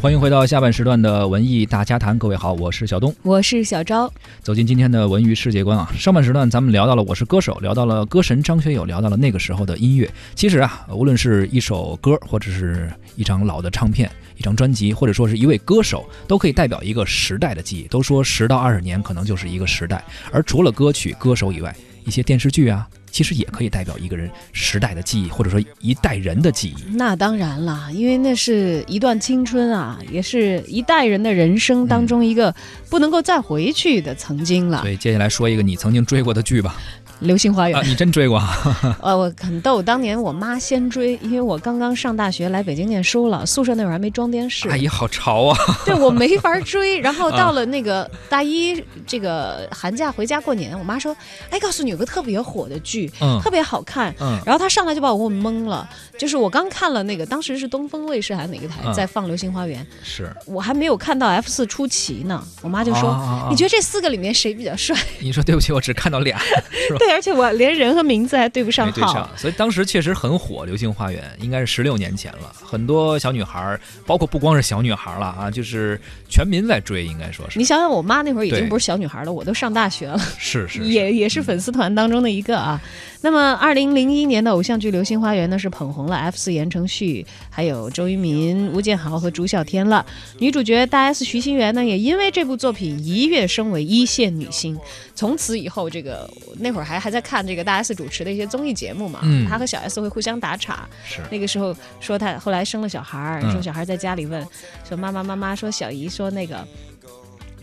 欢迎回到下半时段的文艺大家谈，各位好，我是小东，我是小昭。走进今天的文娱世界观啊，上半时段咱们聊到了《我是歌手》，聊到了歌神张学友，聊到了那个时候的音乐。其实啊，无论是一首歌，或者是一张老的唱片、一张专辑，或者说是一位歌手，都可以代表一个时代的记忆。都说十到二十年可能就是一个时代，而除了歌曲、歌手以外，一些电视剧啊。其实也可以代表一个人时代的记忆，或者说一代人的记忆。那当然了，因为那是一段青春啊，也是一代人的人生当中一个不能够再回去的曾经了。所以接下来说一个你曾经追过的剧吧。流星花园啊，你真追过？呃，我很逗，当年我妈先追，因为我刚刚上大学来北京念书了，宿舍那会儿还没装电视。阿姨好潮啊！对我没法追，然后 到了那个大一这个寒假回家过年，我妈说：“哎，告诉你有个特别火的剧，特别好看。”嗯，然后她上来就把我问懵了，就是我刚看了那个，当时是东风卫视还是哪个台在放《流星花园》，是我还没有看到 F 四出奇呢，我妈就说：“你觉得这四个里面谁比较帅？”你说对不起，我只看到俩，是吧？而且我连人和名字还对不上号，所以当时确实很火。《流星花园》应该是十六年前了，很多小女孩，包括不光是小女孩了啊，就是全民在追，应该说是。你想想，我妈那会儿已经不是小女孩了，我都上大学了，是是，也也是粉丝团当中的一个啊。那么，二零零一年的偶像剧《流星花园》呢，是捧红了 F 四言承旭，还有周渝民、吴建豪和朱孝天了。女主角大 S 徐熙媛呢，也因为这部作品一跃升为一线女星。从此以后，这个那会儿还还在看这个大 S 主持的一些综艺节目嘛，嗯、他和小 S 会互相打岔。是那个时候说他后来生了小孩儿，说小孩在家里问说妈妈妈妈说小姨说那个。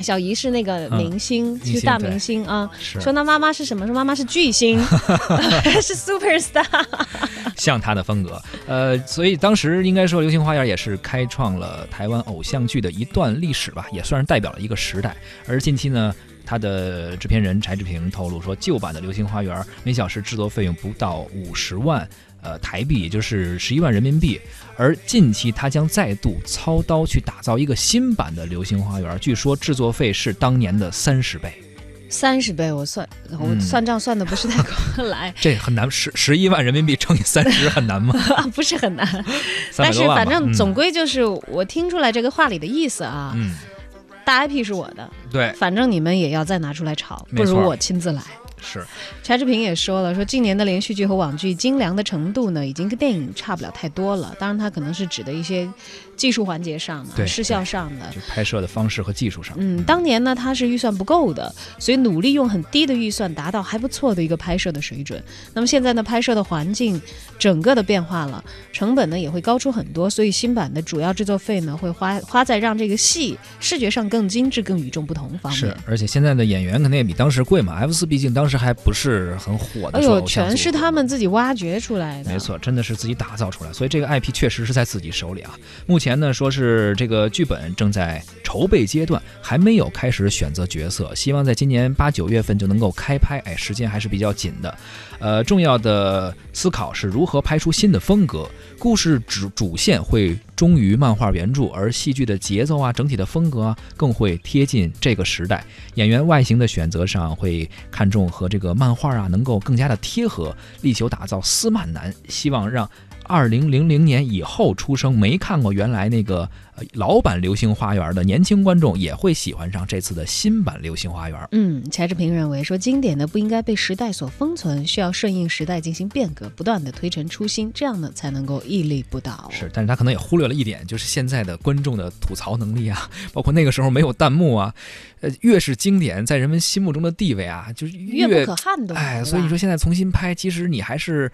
小姨是那个明星，是大明星啊。说那妈妈是什么？说妈妈是巨星，是 super star，像他的风格。呃，所以当时应该说《流星花园》也是开创了台湾偶像剧的一段历史吧，也算是代表了一个时代。而近期呢，他的制片人柴智屏透露说，旧版的《流星花园》每小时制作费用不到五十万。呃，台币也就是十一万人民币，而近期他将再度操刀去打造一个新版的《流星花园》，据说制作费是当年的三十倍。三十倍，我算我算账算的不是太过 来。这很难，十十一万人民币乘以三十很难吗？不是很难，但是反正总归就是我听出来这个话里的意思啊。嗯，大 IP 是我的，对，反正你们也要再拿出来炒，不如我亲自来。是，柴智屏也说了，说近年的连续剧和网剧精良的程度呢，已经跟电影差不了太多了。当然，它可能是指的一些。技术环节上的，视效上的，就拍摄的方式和技术上。嗯，当年呢，他是预算不够的，所以努力用很低的预算达到还不错的一个拍摄的水准。那么现在呢，拍摄的环境整个的变化了，成本呢也会高出很多，所以新版的主要制作费呢会花花在让这个戏视觉上更精致、更与众不同方面。是，而且现在的演员肯定也比当时贵嘛。F 四毕竟当时还不是很火的。哎呦，全是他们自己挖掘出来的。没错，真的是自己打造出来，所以这个 IP 确实是在自己手里啊。目。前呢，说是这个剧本正在筹备阶段，还没有开始选择角色，希望在今年八九月份就能够开拍。哎，时间还是比较紧的。呃，重要的思考是如何拍出新的风格，故事主主线会忠于漫画原著，而戏剧的节奏啊，整体的风格啊，更会贴近这个时代。演员外形的选择上会看重和这个漫画啊能够更加的贴合，力求打造斯曼男，希望让。二零零零年以后出生没看过原来那个老版《流星花园》的年轻观众也会喜欢上这次的新版《流星花园》。嗯，柴智屏认为说，经典的不应该被时代所封存，需要顺应时代进行变革，不断的推陈出新，这样呢才能够屹立不倒。是，但是他可能也忽略了一点，就是现在的观众的吐槽能力啊，包括那个时候没有弹幕啊，呃，越是经典，在人们心目中的地位啊，就是越不可撼动。哎，所以说现在重新拍，其实你还是。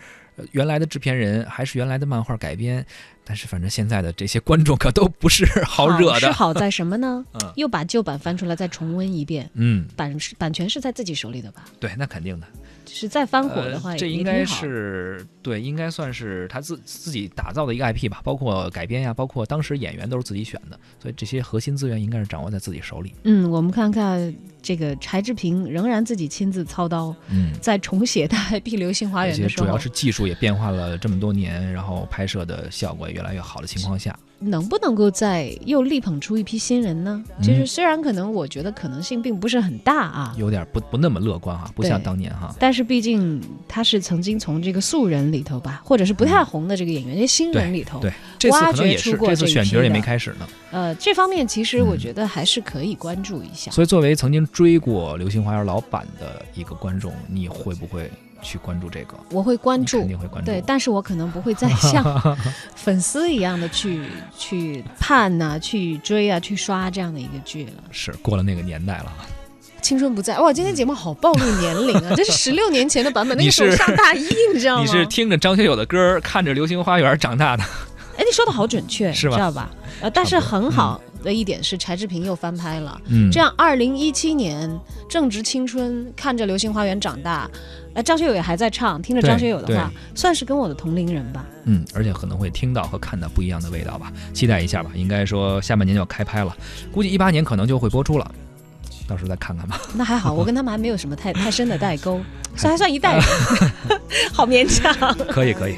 原来的制片人还是原来的漫画改编，但是反正现在的这些观众可都不是好惹的。是好在什么呢？嗯，又把旧版翻出来再重温一遍。嗯，版版权是在自己手里的吧？对，那肯定的。是再翻火的话，这应该是对，应该算是他自自己打造的一个 IP 吧，包括改编呀，包括当时演员都是自己选的，所以这些核心资源应该是掌握在自己手里。嗯，我们看看这个柴智屏仍然自己亲自操刀，嗯，在重写《大 IP 流星花园》的时候，主要是技术也变化了这么多年，然后拍摄的效果也越来越好的情况下。能不能够再又力捧出一批新人呢？其实虽然可能我觉得可能性并不是很大啊，有点不不那么乐观哈，不像当年哈。但是毕竟他是曾经从这个素人里头吧，或者是不太红的这个演员，这些新人里头，对这次挖掘出过这次选角也没开始呢。呃，这方面其实我嗯觉得还是可以关注一下。所以，作为曾经追过《流星花园》老版的一个观众，你会不会去关注这个？我会关注肯，定会关注。对，但是我可能不会再像 粉丝一样的去去盼呐、去追啊、去刷这样的一个剧了。是过了那个年代了。青春不在，哇！今天节目好暴露年龄啊，这是十六年前的版本，那个时候上大一，你知道吗？你是听着张学友的歌，看着《流星花园》长大的，哎，你说的好准确，是吧知道吧？呃，但是很好的一点是柴智屏又翻拍了，嗯，这样二零一七年正值青春，看着《流星花园》长大，呃，张学友也还在唱，听着张学友的话，算是跟我的同龄人吧。嗯，而且可能会听到和看到不一样的味道吧，期待一下吧。应该说下半年就要开拍了，估计一八年可能就会播出了，到时候再看看吧。那还好，我跟他们还没有什么太 太深的代沟，算还算一代人，好勉强。可以，可以。